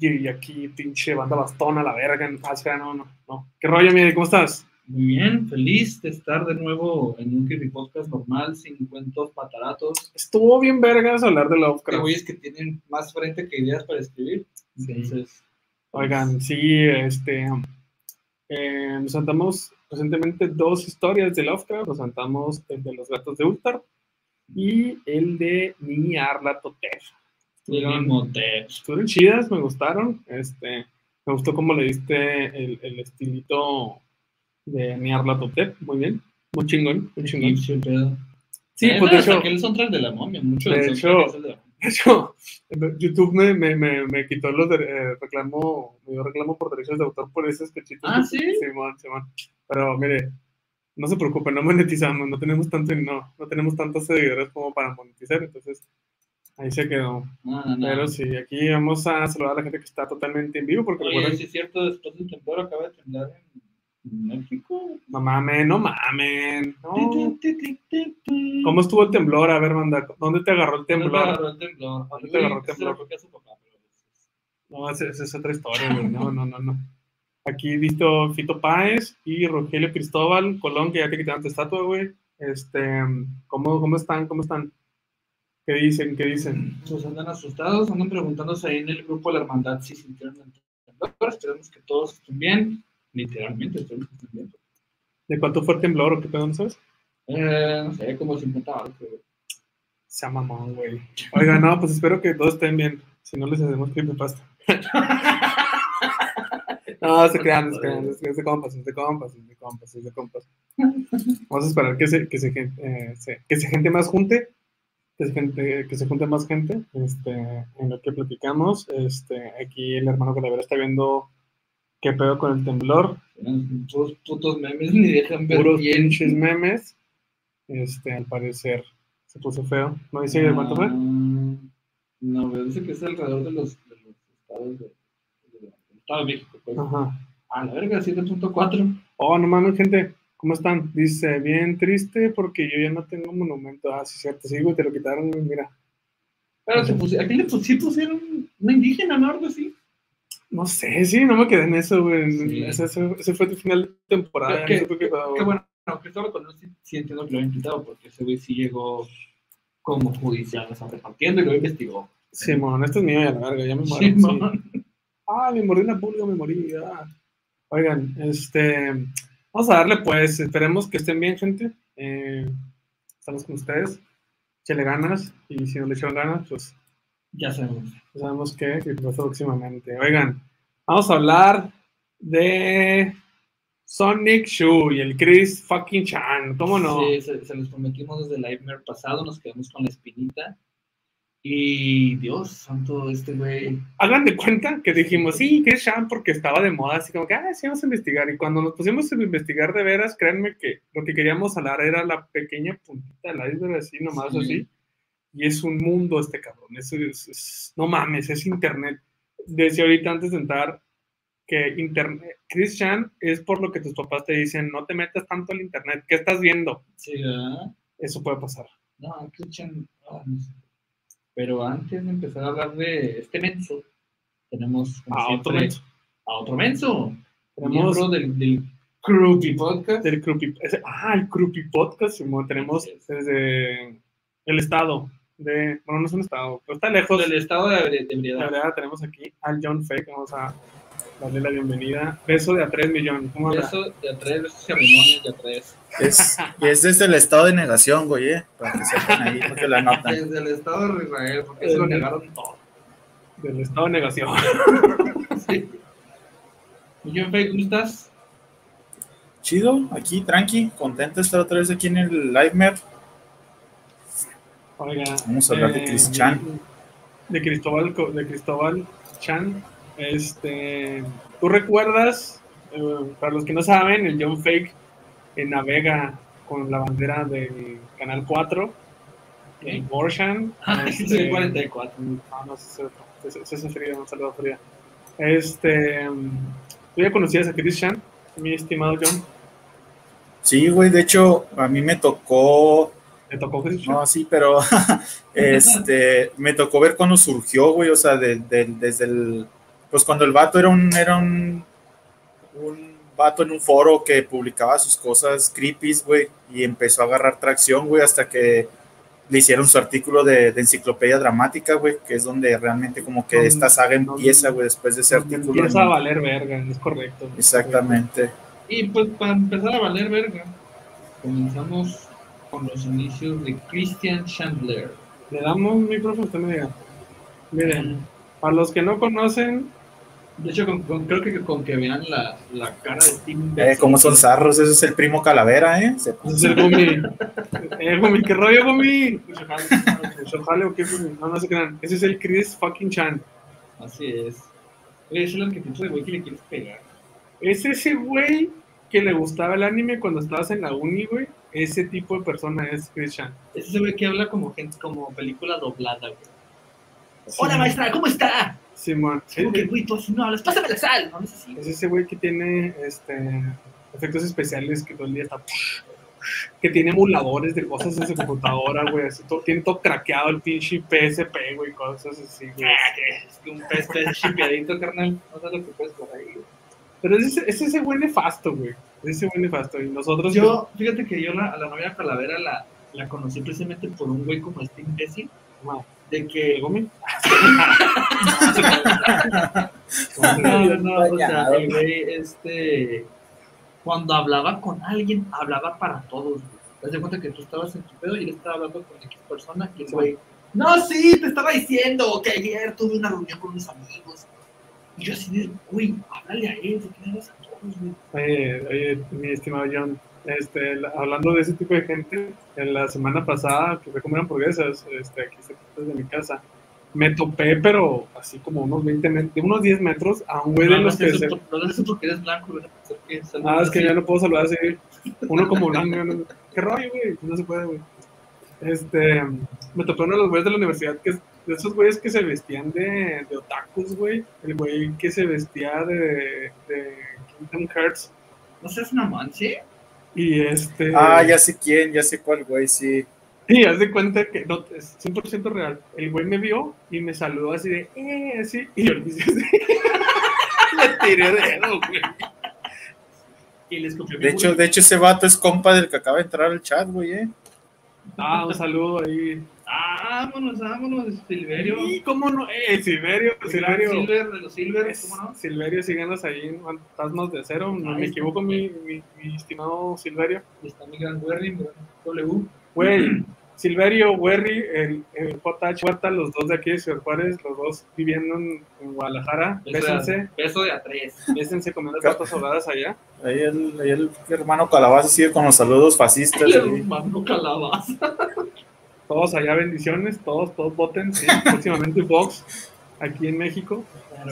Ey, aquí pinche banda bastón a la verga. No, no, no. ¿Qué rollo, Miguel? ¿Cómo estás? Muy bien, feliz de estar de nuevo en un creepy podcast normal, sin cuentos pataratos. Estuvo bien vergas hablar de Lovecraft. güeyes que tienen más frente que ideas para escribir. Entonces, Oigan, sí, este. eh, nos sentamos recientemente dos historias de Lovecraft. Nos sentamos el de los gatos de Ultar y el de Niarla Toter. Estuvieron. Estuvieron chidas, me gustaron. Este, me gustó cómo le diste el, el estilito de Niarla Toter. Muy bien, muy chingón, muy chingón. Pedo. Sí, Eh, pues de hecho, el soundtrack de la momia, mucho de hecho, soundtrack es el de hecho, YouTube me, me, me, me quitó los de, eh, reclamo, me dio reclamo por derechos de autor por esos cachitos. Ah, ¿sí? Simón, Simón. Pero mire, no se preocupen, no monetizamos, no tenemos tanto, no, no tenemos tantos seguidores como para monetizar, entonces ahí se quedó. No, no, no. Pero sí, aquí vamos a saludar a la gente que está totalmente en vivo, porque Oye, recuerden sí es cierto, después del temblor acaba de temblar en México. No mamen, no mamen. ¿Cómo estuvo el temblor? A ver, manda, ¿dónde te agarró el ¿Dónde te temblor? agarró el temblor? ¿Dónde te agarró el temblor? pero- No, esa es otra historia, güey. No, no, no, no. Aquí visto Fito Páez y Rogelio Cristóbal Colón, que ya te quitaron tu estatua, güey. Este, ¿cómo, ¿Cómo están? ¿Cómo están? ¿Qué dicen? ¿Qué dicen? Pues andan asustados, andan preguntándose ahí en el grupo de la hermandad si sintieron el temblor. Esperemos que todos estén bien. Literalmente, esperemos que estén bien. ¿De cuánto fue el temblor o qué pedo, no sabes? Eh, no sé, como 50 algo. creo. Se mamón, güey. Oiga, no, pues espero que todos estén bien. Si no, les hacemos creepypasta. No, se crean, se crean, es de compas, es de compas, es de compas, es de compas. Vamos a esperar que se, que se, eh, se- que se gente más junte, que se, gente, que se junte más gente, este, en lo que platicamos. Este, aquí el hermano Calavera está viendo qué pedo con el temblor, puros putos memes, ni dejan ver puros bien. pinches memes. Este, al parecer se puso feo. ¿No dice Ah, cuánto fue? No, me dice que es alrededor de los, de los estados de, de- Estado de México. Pues. Ajá. A la verga, 7.4. Oh, no mames, gente. ¿Cómo están? Dice, bien triste porque yo ya no tengo monumento. Ah, sí, cierto. Sí, güey, te lo quitaron, mira. Pero se pusi- aquí le pus- sí pusieron una indígena, ¿no? Algo así. No sé, sí, no me quedé en eso, güey. Sí. Ese, fue tu final de temporada. Que- no supe qué güey. bueno, no, Cristóbal Colón sí, sí entiendo que lo había invitado porque ese güey sí llegó como judicial, o sea, repartiendo y lo investigó. Simón, esto es mío ya la verga, ya me muero. Sí, sí. mon. Ah, me morí en la pulga, me morí. ah. Oigan, este, vamos a darle pues, esperemos que estén bien, gente. Eh, estamos con ustedes. Échale ganas y si no le echan ganas, pues Ya sabemos. ya sabemos que, que pasa próximamente. Oigan, vamos a hablar de Sonic Shu y el Chris fucking Chan. ¿Cómo no? Sí, se, se los prometimos desde el Nightmare pasado, nos quedamos con la espinita. Y Dios santo, este güey. Hagan de cuenta que dijimos, sí, Chris Chan, porque estaba de moda, así como que, ah, sí, vamos a investigar. Y cuando nos pusimos a investigar de veras, créanme que lo que queríamos hablar era la pequeña puntita del iceberg, así, nomás Sí. así. Y es un mundo este cabrón. Eso es, es- no mames, es internet. Decía ahorita antes de entrar que internet, Chris Chan es por lo que tus papás te dicen, no te metas tanto al internet. ¿Qué estás viendo? Sí, ¿verdad? Eso puede pasar. No, Christian. ah, no sé. Pero antes de empezar a hablar de este menso, tenemos A otro siempre, menso. a otro menso. Tenemos Miembro del, del Creepy Podcast. del ese- ah, el Creepy Podcast, tenemos desde el estado de, bueno, no es un estado, pero está lejos. del estado de, de, de verdad, tenemos aquí al John Fake, vamos a darle la bienvenida. Beso de a 3 millones, ¿cómo anda? Eso de a tres, esos ceremonias de a tres. Es, y es desde el estado de negación, güey, ¿eh? Para que sepan ahí, porque la notan. Desde el estado de Israel, porque se lo negaron todo. Del estado de negación. Sí. Y yo, Fake, ¿cómo estás? Chido, aquí, tranqui, contento de estar otra vez aquí en el Live Oiga, Vamos a hablar de Chris Chan. De Cristóbal, de Cristóbal Chan. Este, ¿tú recuerdas, eh, para los que no saben, el John Fake eh, navega con la bandera del Canal 4 en Gorshan? Ah, Este, soy 44. No, no, es Frida, un saludo a Frida. Este, ¿tú ya conocías a Chris Chan, mi estimado John? Sí, güey, de hecho, a mí me tocó, ¿Te tocó Chris Chan? no, sí, pero este, me tocó ver cuando surgió, güey, o sea, de- de- desde el, pues cuando el vato era un, era un, un vato en un foro que publicaba sus cosas creepies, güey, y empezó a agarrar tracción, güey, hasta que le hicieron su artículo de, de enciclopedia dramática, güey, que es donde realmente como que esta saga empieza, güey, después de ese artículo. Empieza a valer verga, es correcto. Exactamente. Y pues para empezar a valer verga, comenzamos con los inicios de Christian Chandler. Le damos micrófono, usted me diga. Miren, para los que no conocen, De hecho, con- con- creo que con que vean la, la cara de Steven Eh, como son zarros, ese es el primo calavera, ¿eh? Se- ese es el Gumi. Eh, Gumi, ¿qué rollo, Gumi? Shojale o qué, Gumi? No, no se crean. Ese es el Chris fucking Chan. Así es. Oye, es el arquetipo de güey que le quieres pegar. Es ese güey que le gustaba el anime cuando estabas en la uni, güey. Ese tipo de persona es Chris Chan. Es ese güey que habla como gente, como película doblada, güey. Sí. Hola maestra, ¿cómo está? Simón. Es como que, güey, tú no hablas, pásame la sal. No, es así. Es ese güey que tiene este, efectos especiales que todo el día está. Que tiene emuladores de cosas en su computadora, güey. así todo- tiene todo craqueado el pinche PSP, güey. Cosas así, güey. Ah, Es que un pez chipeadito, carnal. No sé lo que puedes por ahí, güey. Pero es ese, es ese güey nefasto, güey. Es ese güey nefasto. Y nosotros. Yo, fíjate que yo la, a la novia Calavera la, la conocí precisamente por un güey como este imbécil. Wow. De que. ¿El Gomi? No, no, no, o sea, el güey, este. Cuando hablaba con alguien, hablaba para todos. Te das cuenta que tú estabas en tu pedo y él estaba hablando con X persona y el güey. No, sí, te estaba diciendo que ayer tuve una reunión con unos amigos. Y yo así de, güey, háblale a él, ¿por qué le hablas a todos, güey? Oye, oye, mi estimado John. Este, la- hablando de ese tipo de gente, en la semana pasada que fui a comer hamburguesas, este, aquí cerca de mi casa, me topé, pero así como unos 20 metros, de unos 10 metros, a un güey de No, no los es que se, no porque eres blanco, que saludas Ah, es que ya no puedo saludar así. Uno como blanco. no- ¿Qué rollo, güey? No se puede, güey. Este, me topé uno de los güeyes de la universidad, que es de esos güeyes que se vestían de, de otakus, güey. El güey que se vestía de, de Kingdom Hearts. No seas una manche. Y este. Ah, ya sé quién, ya sé cuál, güey, sí. Y haz de cuenta que no, es 100% real. El güey me vio y me saludó así de, eh, así. Y yo le hice así. le tiré dedo, güey. Y les copió mi De hecho, güey. de hecho, ese vato es compa del que acaba de entrar al chat, güey, ¿eh? Ah, un saludo ahí. Ah, vámonos, vámonos, Silverio. Y cómo no, eh, Silverio, Silverio. Silver, de los Silver, ¿cómo no? Silverio, síganos ahí en Fantasmas de Acero. No Ahí me está. equivoco, mi, mi, mi estimado Silverio. Y está mi gran Werry, mi gran W. Güey, Silverio, Werry, el, el JH Huerta, los dos de aquí de Ciudad Juárez, los dos viviendo en, en Guadalajara. Bésense, Beso de a tres. bésense comiendo tortas ahogadas allá. Ahí el, ahí el hermano Calabaza sigue con los saludos fascistas. El güey. hermano calabaza. Todos allá, bendiciones, todos, todos voten. Sí, próximamente Vox, aquí en México,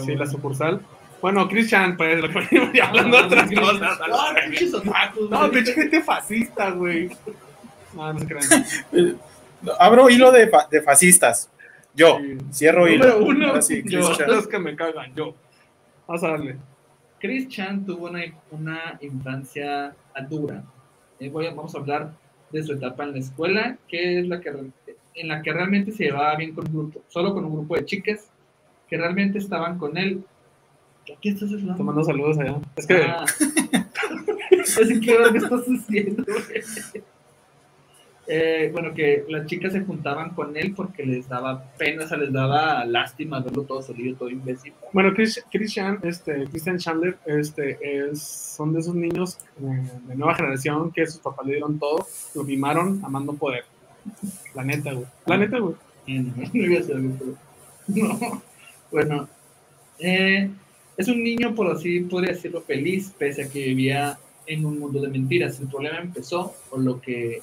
sí, la sucursal. Bueno, Christian, pues, lo que venimos hablando de otras cosas. a la No, pinches otakus, No, pinche gente fascista, güey. No, no se crean. Abro hilo de, fa- de fascistas. Yo, Sí. cierro hilo. Número uno, Ahora sí, yo. Los que me cagan, yo. Vamos a darle. Chris Chan tuvo una, una infancia dura. Eh, voy a- vamos a hablar de su etapa en la escuela, que es la que en la que realmente se llevaba bien con un grupo, solo con un grupo de chicas que realmente estaban con él. ¿Qué estás haciendo? Tomando saludos allá. Es que Ah. Así que, ¿qué estás haciendo? Eh, bueno, que las chicas se juntaban con él porque les daba pena, o sea, les daba lástima verlo todo solido, todo imbécil. Bueno, Chris, Christian, este, Christian Chandler, este, es, son de esos niños eh, de nueva generación que sus papás le dieron todo, lo mimaron amando poder. La neta, güey. La neta, güey. No iba a hacer algo, pero- No. Bueno, eh, es un niño, por así podría decirlo, feliz, pese a que vivía en un mundo de mentiras. El problema empezó por lo que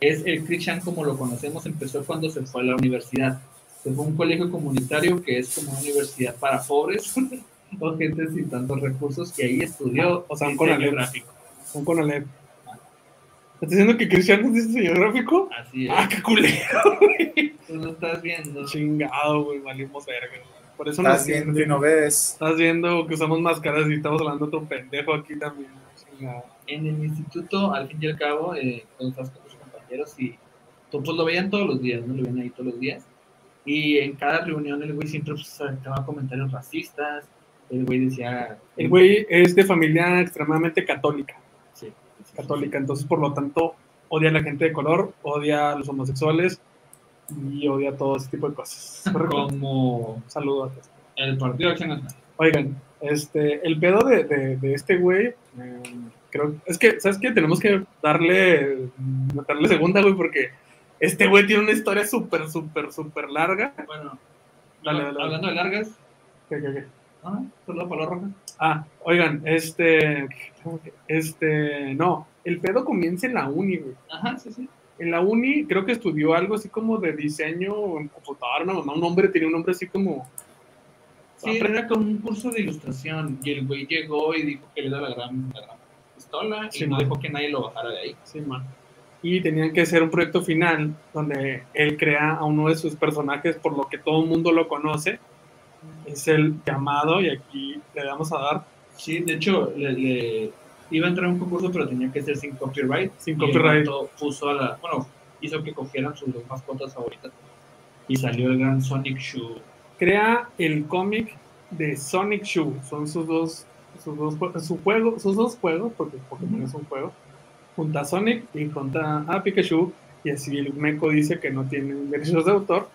es el Christian como lo conocemos, empezó cuando se fue a la universidad. Se fue a un colegio comunitario que es como una universidad para pobres o gente sin tantos recursos y ahí estudió O sea, un Conalep. gráfico. Un Conalep. ¿Estás diciendo que Cristiano es diseño gráfico? Así es. Ah, qué culero. Tú no estás viendo. Chingado, güey, valimos verga. Por eso Estás viendo y no ves. Estás viendo que usamos máscaras y estamos hablando de otro pendejo aquí también. Chingado. En el instituto, al fin y al cabo, eh, cuando estás y pues lo veían todos los días, ¿no? Lo veían ahí todos los días. Y en cada reunión el güey siempre pues, aventaba comentarios racistas. El güey decía... El güey es de familia extremadamente católica. Sí, sí, sí, Católica, entonces por lo tanto odia a la gente de color, odia a los homosexuales y odia todo ese tipo de cosas. Como Saludos. el Partido de Acción Nacional. Oigan, este, el pedo de, de, de este güey, eh, creo, es que, ¿sabes qué? Tenemos que darle, darle segunda, güey, porque este güey tiene una historia súper, súper, súper larga. Bueno, Dale, dale, dale. hablando de largas, ¿Qué, qué, qué? ¿ah? ¿Solo la palabra roja? Ah, oigan, este, este, no, el pedo comienza en la uni, güey. Ajá, sí, sí. En la uni creo que estudió algo así como de diseño en computadora, una mamá, un hombre, tenía un nombre así como... Sí, era como un curso de ilustración y el güey llegó y dijo que le da la gran, la gran pistola y Sí, no man. dejó que nadie lo bajara de ahí. Sí, man. Y tenían que hacer un proyecto final donde él crea a uno de sus personajes por lo que todo el mundo lo conoce. Es el llamado y aquí le vamos a dar Sí, de hecho, le, le- iba a entrar a un concurso, pero tenía que ser sin copyright. Sin Y copyright. puso a la, bueno, hizo que cogieran sus dos mascotas favoritas. Y salió el gran Sonic Shoe. crea el cómic de Sonic Shoe. Son sus dos, sus dos, su juego, sus dos juegos, porque Pokémon es un juego, junto a Sonic y junto a Pikachu. Y así el Meco dice que no tienen derechos de autor.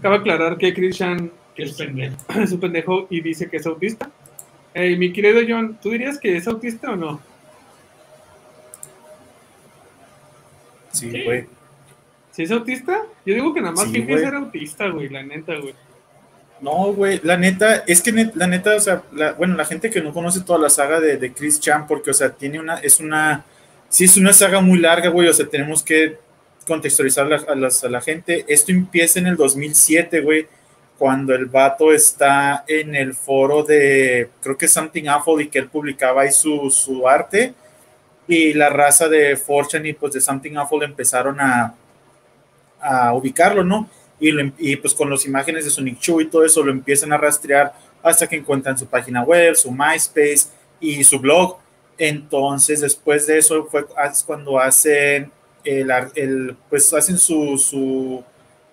Cabe aclarar que Christian Que es pendejo. es un pendejo y dice que es autista. Hey, mi querido John, ¿tú dirías que es autista o no? Sí, Sí. güey. ¿Si es autista? Yo digo que nada más Sí, güey. ser autista, güey, la neta, güey. No, güey, la neta, es que la neta, o sea, la- bueno, la gente que no conoce toda la saga de, Chris Chan, porque, o sea, tiene una, es una, sí es una saga muy larga, güey, o sea, tenemos que contextualizar la- a, las- a la gente. Esto empieza en el 2007, güey, cuando el vato está en el foro de, creo que Something Awful, y que él publicaba ahí su, su arte, y la raza de Fortune y pues de Something Awful empezaron a, a ubicarlo, ¿no? Y, lo em- y, pues con las imágenes de Sonic Chu y todo eso lo empiezan a rastrear hasta que encuentran su página web, su MySpace y su blog. Entonces, después de eso fue es cuando hacen el, el pues hacen su, su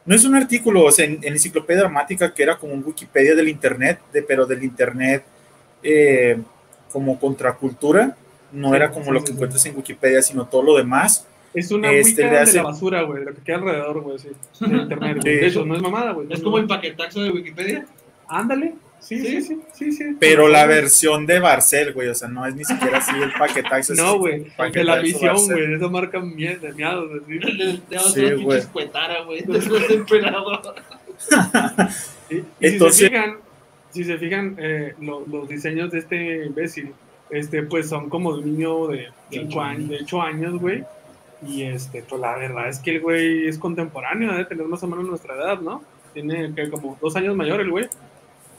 no es un artículo, o sea, en, en enciclopedia dramática que era como un Wikipedia del internet, de, pero del internet eh, como contracultura, no era como lo que encuentras en Wikipedia, sino todo lo demás. Es una Este, Wicca de la basura, güey, lo que queda alrededor, güey, sí. De internet. Sí. De hecho, no es mamada, güey. Es como el paquetaxo de Wikipedia. Ándale. Sí, sí, ¿Sí? sí, sí. Pero la versión de Barcel, güey, o sea, no es ni siquiera así el paquetaxo. No, güey. De la visión, güey. De esa marca mie- de miados, así. Sí, güey. cuetara, güey. Después de emperador. Y, y Entonces- si se fijan, si se fijan eh, lo- los diseños de este imbécil, este, pues son como de un niño de De 5 ocho años, de 8 años, güey. Y este, pues la verdad es que el güey es contemporáneo, debe tener más o menos nuestra edad, ¿no? Tiene que como dos años mayor el güey.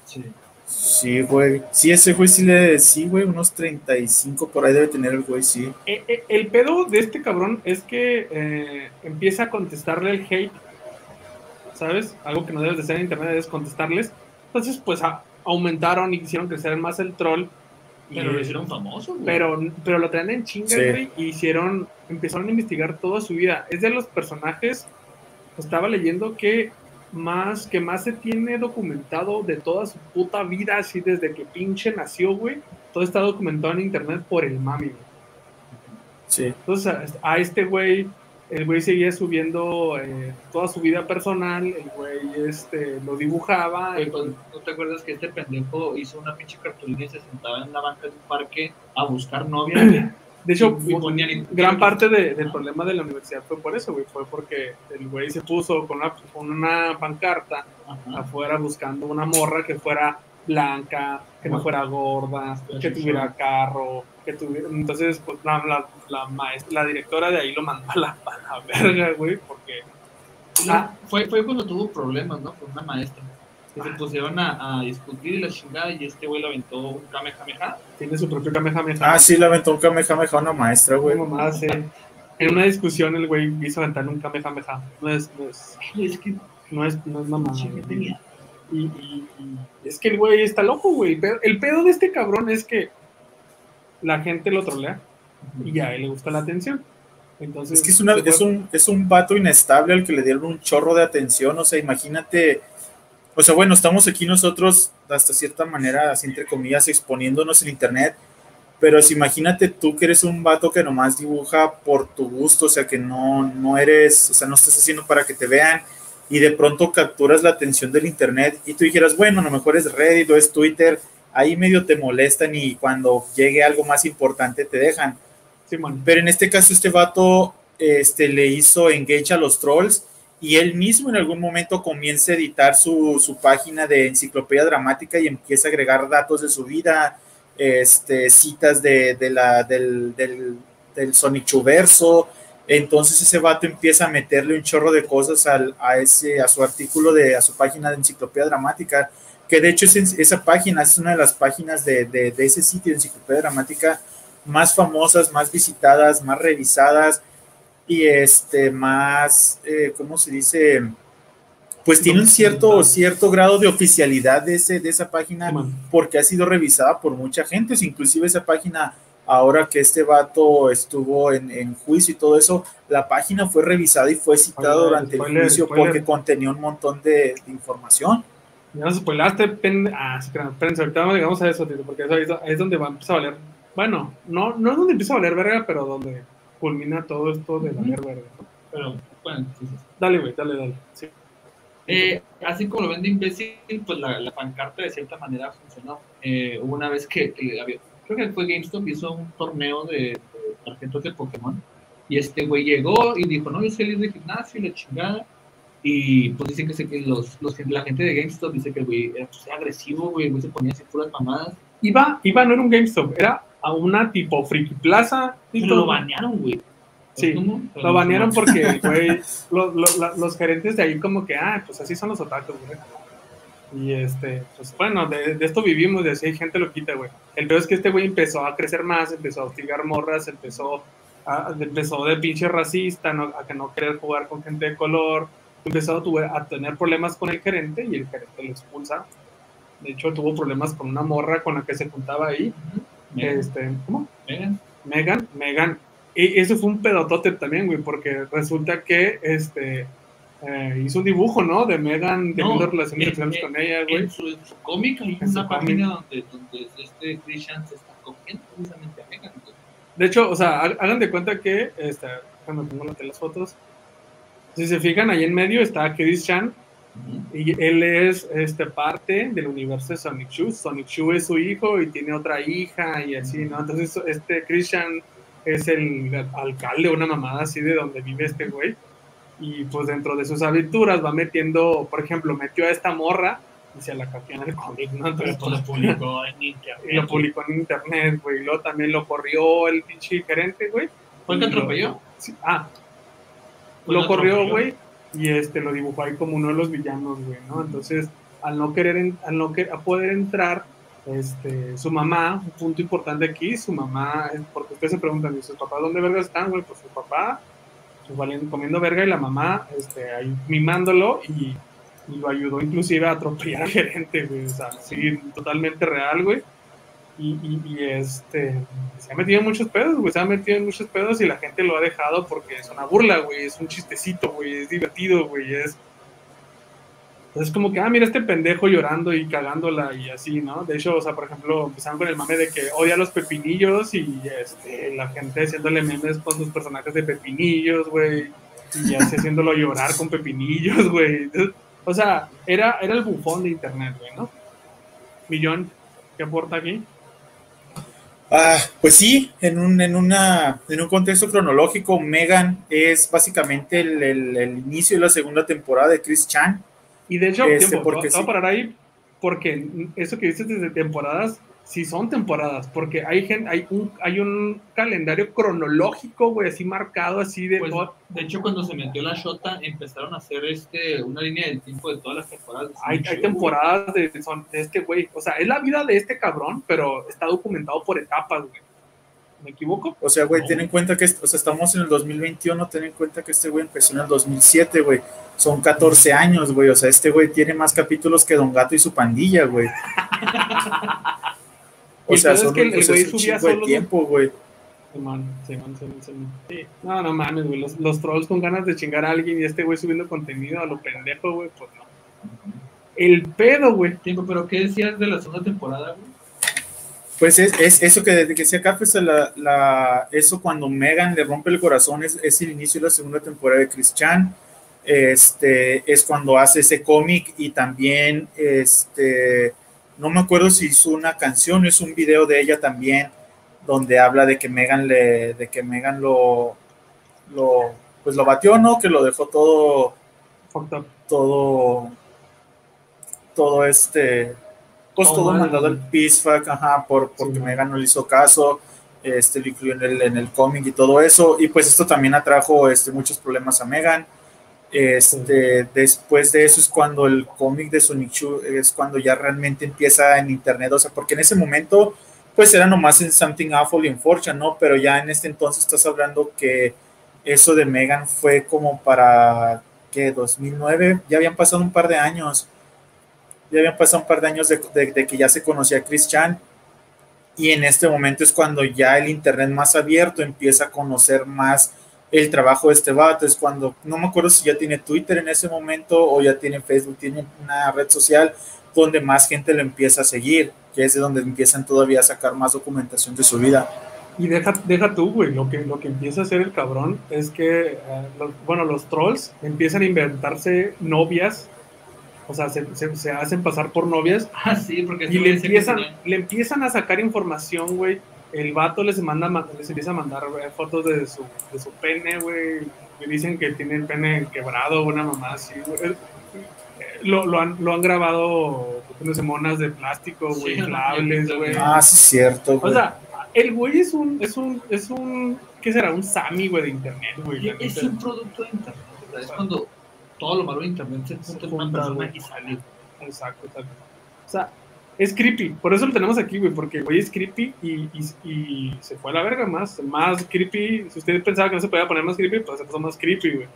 Sí. Sí, güey. Sí, ese güey sí le. Sí, güey, unos 35 por ahí debe tener el güey, sí. Eh, eh, el pedo de este cabrón es que eh, empieza a contestarle el hate, ¿sabes? Algo que no debes de hacer en internet es contestarles. Entonces, pues a- aumentaron y quisieron crecer más el troll. Pero lo hicieron famoso, güey. pero, pero lo traen en chinga, Sí. güey, y hicieron, empezaron a investigar toda su vida. Es de los personajes, estaba leyendo que más, que más se tiene documentado de toda su puta vida, así desde que pinche nació, güey. Todo está documentado en internet por el mami, güey. Sí. Entonces a, a este güey, el güey seguía subiendo eh, toda su vida personal, el güey este, lo dibujaba. Güey, pues, ¿No te acuerdas que este pendejo hizo una pinche cartulina y se sentaba en la banca de un parque a buscar novia? De hecho, Y- y ponían- gran parte de- del problema de la universidad fue por eso, güey. Fue porque el güey se puso con una, con una pancarta Ajá. afuera buscando una morra que fuera blanca, que no fuera gorda, que tuviera carro, que tuviera... Entonces, pues la, la, la, maestra, la directora de ahí lo mandó a la, a la verga, güey, porque... Ah, fue, fue cuando tuvo problemas, ¿no? Con una maestra. Que se pusieron a, a discutir y la chingada y este güey le aventó un kamehameha. Tiene su propio kamehameha. Ah, sí, le aventó un kamehameha a una maestra, güey. Sí. En una discusión el güey hizo aventar un kamehameha. No es, no es, Es que no es, no es mamá. Y, y- y es que el güey está loco, güey. El pedo, de este cabrón es que la gente lo trolea y a él le gusta la atención. Entonces, Es que es, una, es, un, es un vato inestable al que le dieron un chorro de atención. O sea, imagínate. O sea, bueno, estamos aquí nosotros, hasta cierta manera, así entre comillas, exponiéndonos en internet. Pero si imagínate tú que eres un vato que nomás dibuja por tu gusto, o sea, que no, no eres, o sea, no estás haciendo para que te vean y de pronto capturas la atención del internet y tú dijeras, bueno, a lo mejor es Reddit o es Twitter, ahí medio te molestan y cuando llegue algo más importante te dejan. Simón. Pero en este caso, este vato este, le hizo engage a los trolls y él mismo en algún momento comienza a editar su, su página de enciclopedia dramática y empieza a agregar datos de su vida, este, citas de, de la, del, del, del Sonichuverso. Entonces ese vato empieza a meterle un chorro de cosas al, a, ese, a su artículo, de, a su página de enciclopedia dramática, que de hecho es, esa página es una de las páginas de, de, de ese sitio de enciclopedia dramática más famosas, más visitadas, más revisadas y este más, eh, ¿cómo se dice? Pues tiene un cierto, cierto grado de oficialidad de, ese, de esa página porque ha sido revisada por mucha gente, inclusive esa página, ahora que este vato estuvo en, en juicio y todo eso, la página fue revisada y fue citada Spoiler, durante el juicio spoiler. porque contenía un montón de, de información. Ya nos spoilaste, pen... Ah, sí, claro. Ahorita vamos a eso, tío, porque eso ahí es- donde va a empezar a valer. Bueno, no, no es donde empieza a valer verga, pero donde culmina todo esto de valer verga. Pero, bueno, sí, sí. Dale, güey, dale, dale. Sí. Eh, así como lo ven de imbécil, pues la, la pancarta de cierta manera funcionó. Eh, hubo una vez que, que había, creo que fue GameStop, hizo un torneo de, tarjetas de Pokémon. Y este güey llegó y dijo, no, yo soy líder de gimnasio y la chingada. Y pues dicen que, se, que los, los, la gente de GameStop dice que el güey era pues, agresivo, güey, el güey se ponía así puras mamadas. Iba, iba, no era un GameStop, era a una tipo Friki Plaza. Pero tipo- lo banearon, güey. Sí. Lo banearon porque, güey, lo- lo- la- los gerentes de ahí como que, ah, pues así son los otakus, güey. Y este, pues bueno, de, de esto vivimos, de así hay gente lo quita, güey. El peor es que este güey empezó a crecer más, empezó a hostigar morras, empezó a, empezó de pinche racista, ¿no? a que no querer jugar con gente de color, empezó a, a tener problemas con el gerente y el gerente lo expulsa. De hecho, tuvo problemas con una morra con la que se juntaba ahí. Megan, Este, ¿Cómo? Megan. Megan, Megan. Y eso fue un pedotote también, güey, porque resulta que este eh, hizo un dibujo, ¿no? De Megan teniendo No, relaciones sexuales con ella, güey. En su, su cómic hay En su una página donde, donde este Christian se está cogiendo precisamente a Megan. güey. De hecho, o sea, ha- hagan de cuenta que, este, cuando pongo las fotos, si se fijan, ahí en medio está Chris Chan, Ujú. y él es este, parte del universo de Sonic Shoe. Sonic Shoe es su hijo y tiene otra hija y así, ¿no? Entonces, este Christian es el alcalde, una mamada así de donde vive este güey. Y pues dentro de sus aventuras va metiendo, por ejemplo, metió a esta morra y se la capió en el cómic, ¿no? Entonces, Pero pues lo publicó en internet. y lo publicó en internet, güey. Y luego también lo corrió el pinche gerente, güey. ¿Fue el que lo- atropelló? Sí, ah, Pues lo corrió, güey, y este lo dibujó ahí como uno de los villanos, güey, ¿no? Entonces, al no querer, al no querer, a poder entrar, este, su mamá, un punto importante aquí, su mamá, porque ustedes se preguntan, ¿y sus papás dónde vergas están, güey? Pues su papá, pues, valiendo- comiendo verga y la mamá, este, ahí mimándolo y, y lo ayudó inclusive a atropellar al gerente, güey, o sea, sí, totalmente real, güey. Y, y, y, este se ha metido en muchos pedos, güey, se ha metido en muchos pedos y la gente lo ha dejado porque es una burla, güey, es un chistecito, güey, es divertido, güey, es es como que, ah, mira este pendejo llorando y cagándola y así, ¿no? De hecho, o sea, por ejemplo, empezaron con el mame de que odia a los pepinillos y este, la gente haciéndole memes con sus personajes de pepinillos, güey, y así haciéndolo llorar con pepinillos, güey. O sea, era, era el bufón de internet, güey, ¿no? Millón, ¿qué aporta aquí? Ah, pues sí, en un, en, una, en un contexto cronológico, Megan es básicamente el, el- el inicio de la segunda temporada de Chris Chan. Y de hecho, Este, tiempo, porque a parar ahí porque eso que dices desde temporadas, sí son temporadas, porque hay gente, hay un, hay un calendario cronológico, güey, así marcado, así de Pues, todo- de hecho, cuando se metió la Shota, empezaron a hacer este, una línea del tiempo de todas las temporadas. Hay, hay temporadas de, son- de este güey. O sea, es la vida de este cabrón, pero está documentado por etapas, güey. ¿Me equivoco? O sea, güey, No. ten en cuenta que, o sea, estamos en el 2021, ten en cuenta que este güey empezó en el 2007, güey. Son 14 años, güey. O sea, este güey tiene más capítulos que Don Gato y su pandilla, güey. O sea, pedo es son que el- el o sea, güey es un subía chingo de solo- tiempo, güey. Simón, Simón, Simón, Simón. Sí. No, no mames, güey. Los, los trolls con ganas de chingar a alguien y este güey subiendo contenido a lo pendejo, güey, pues no. El pedo, güey. Tiempo, pero ¿qué decías de la segunda temporada, güey? Pues es, es eso que desde que se acá, pues la, la, eso cuando Megan le rompe el corazón es, es el inicio de la segunda temporada de Chris Chan. Este, es cuando hace ese cómic y también, este, no me acuerdo si hizo una canción, es un video de ella también, donde habla de que Megan le, de que Megan lo, lo, pues lo batió, ¿no? Que lo dejó todo, todo, todo este, pues Todo todo mal. mandado al pisfac, ajá, por, porque Sí. Megan no le hizo caso, este, lo incluyó en el, en el cómic y todo eso, y pues esto también atrajo este, muchos problemas a Megan. Este, después de eso es cuando el cómic de Sonichu es cuando ya realmente empieza en internet, o sea, porque en ese momento pues era nomás en Something Awful y en Fortune, ¿no? Pero ya en este entonces estás hablando que eso de Megan fue como para, ¿qué? 2009, ya habían pasado un par de años, ya habían pasado un par de años de, de- de que ya se conocía a Chris Chan, y en este momento es cuando ya el internet más abierto empieza a conocer más el trabajo de este vato, es cuando, no me acuerdo si ya tiene Twitter en ese momento o ya tiene Facebook, tiene una red social donde más gente lo empieza a seguir, que es de donde empiezan todavía a sacar más documentación de su vida. Y deja, deja tú, güey, lo que, lo que empieza a hacer el cabrón es que, eh, bueno, los trolls empiezan a inventarse novias, o sea, se, se- se hacen pasar por novias Ah, sí, porque y le empiezan, le empiezan a sacar información, güey. El vato les manda, ma- les empieza a mandar eh, fotos de su, de su pene, güey. Le dicen que tiene el pene quebrado, una mamá así, güey. Eh, Lo, lo, han, lo han grabado poniéndose monas de plástico, güey, Sí, inflables, no, güey. Ah, sí, cierto. O sea, el güey es un, es un, es un, ¿qué será? Un Sammy, güey, de internet, güey. Es un producto de internet. o sea, es cuando todo lo malo de internet se junta en una junta, persona güey. y sale. Exacto, exacto. O sea, es creepy. Por eso lo tenemos aquí, güey, porque güey es creepy y, y, y se fue a la verga más. Más creepy. Si usted pensaba que no se podía poner más creepy, pues se puso más creepy, güey.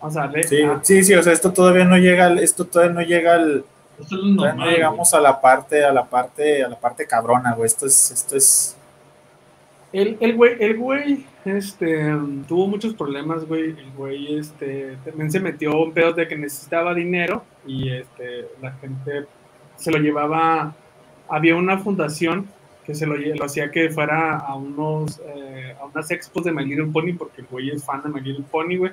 O sea, le, Sí, ah, sí, sí, o sea, esto todavía no llega, al- esto todavía no llega al, Esto es normal. no llegamos a la parte, a la parte, a la parte cabrona, güey. Esto es, esto es, el, el güey, el güey, este, tuvo muchos problemas, güey. El güey, este, también se metió en pedos de que necesitaba dinero y, este, la gente se lo llevaba. Había una fundación que se lo, hacía que fuera a unos, eh, a unas expos de My Little Pony porque el güey es fan de My Little Pony, güey.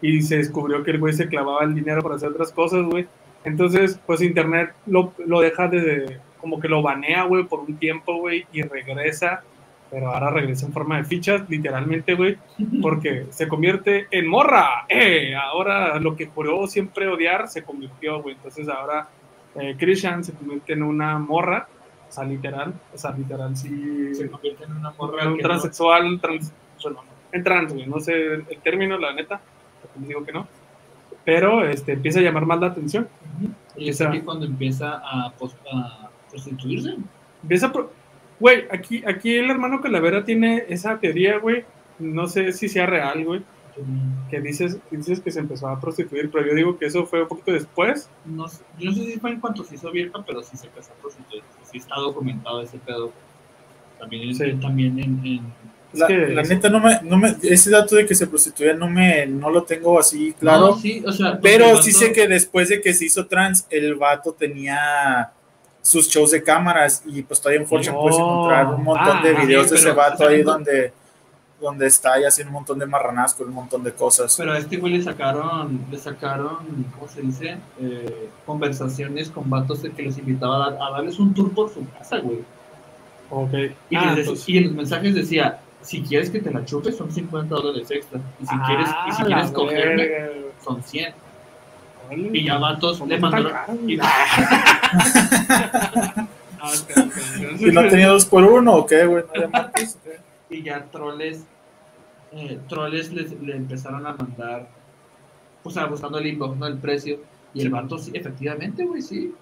Y se descubrió que el güey se clavaba el dinero para hacer otras cosas, güey. Entonces, pues internet lo, lo deja de, como que lo banea, güey, por un tiempo, güey, y regresa pero ahora regresa en forma de fichas, literalmente, güey, porque se convierte en morra. ¡Eh! Ahora lo que juró siempre odiar se convirtió, güey. Entonces ahora eh, Christian se convierte en una morra, o sea, literal, o sea, literal, sí. Se convierte en una morra en un que no- transexual, trans, bueno, en trans, güey, no sé el término, la neta, les digo que no. Pero este, empieza a llamar más la atención. Y es aquí cuando empieza a, a prostituirse. Empieza por... Güey, aquí, aquí el hermano Calavera tiene esa teoría, güey. No sé si sea real, güey. Que dices, dices que se empezó a prostituir, pero yo digo que eso fue un poquito después. No, sé- yo no sé si fue en cuanto se hizo vieja, pero sí se casó a prostituir. Sí está documentado ese pedo. También, en- Sí. también en, en- Es la, que- la neta no me, no me, ese dato de que se prostituía no me, no lo tengo así claro. No, sí, o sea, Pero sí sé que después de que se hizo trans, el vato tenía sus shows de cámaras y pues todavía en Fortune Oh. puedes encontrar un montón Ah, de sí, videos de ese vato ahí donde, donde está y haciendo un montón de marranazos con un montón de cosas. Pero a este güey le sacaron, le sacaron, ¿cómo se dice? Eh, conversaciones con vatos de que los invitaba a, dar- a darles un tour por su casa, güey. Ok. Y, Ah, les- pues- y en los mensajes decía, si quieres que te la chupes son 50 dólares extra. Y si quieres, y si Ah, quieres cogerme, son 100. Y ya vatos ¿Cómo le mandaron... caro, y- no tenía dos por uno o qué, güey? ¿No había martes o qué? y ya troles, eh, troles les, le empezaron a mandar, o sea, buscando el inbox, ¿no? El precio. Y el vato, sí, efectivamente, güey, sí.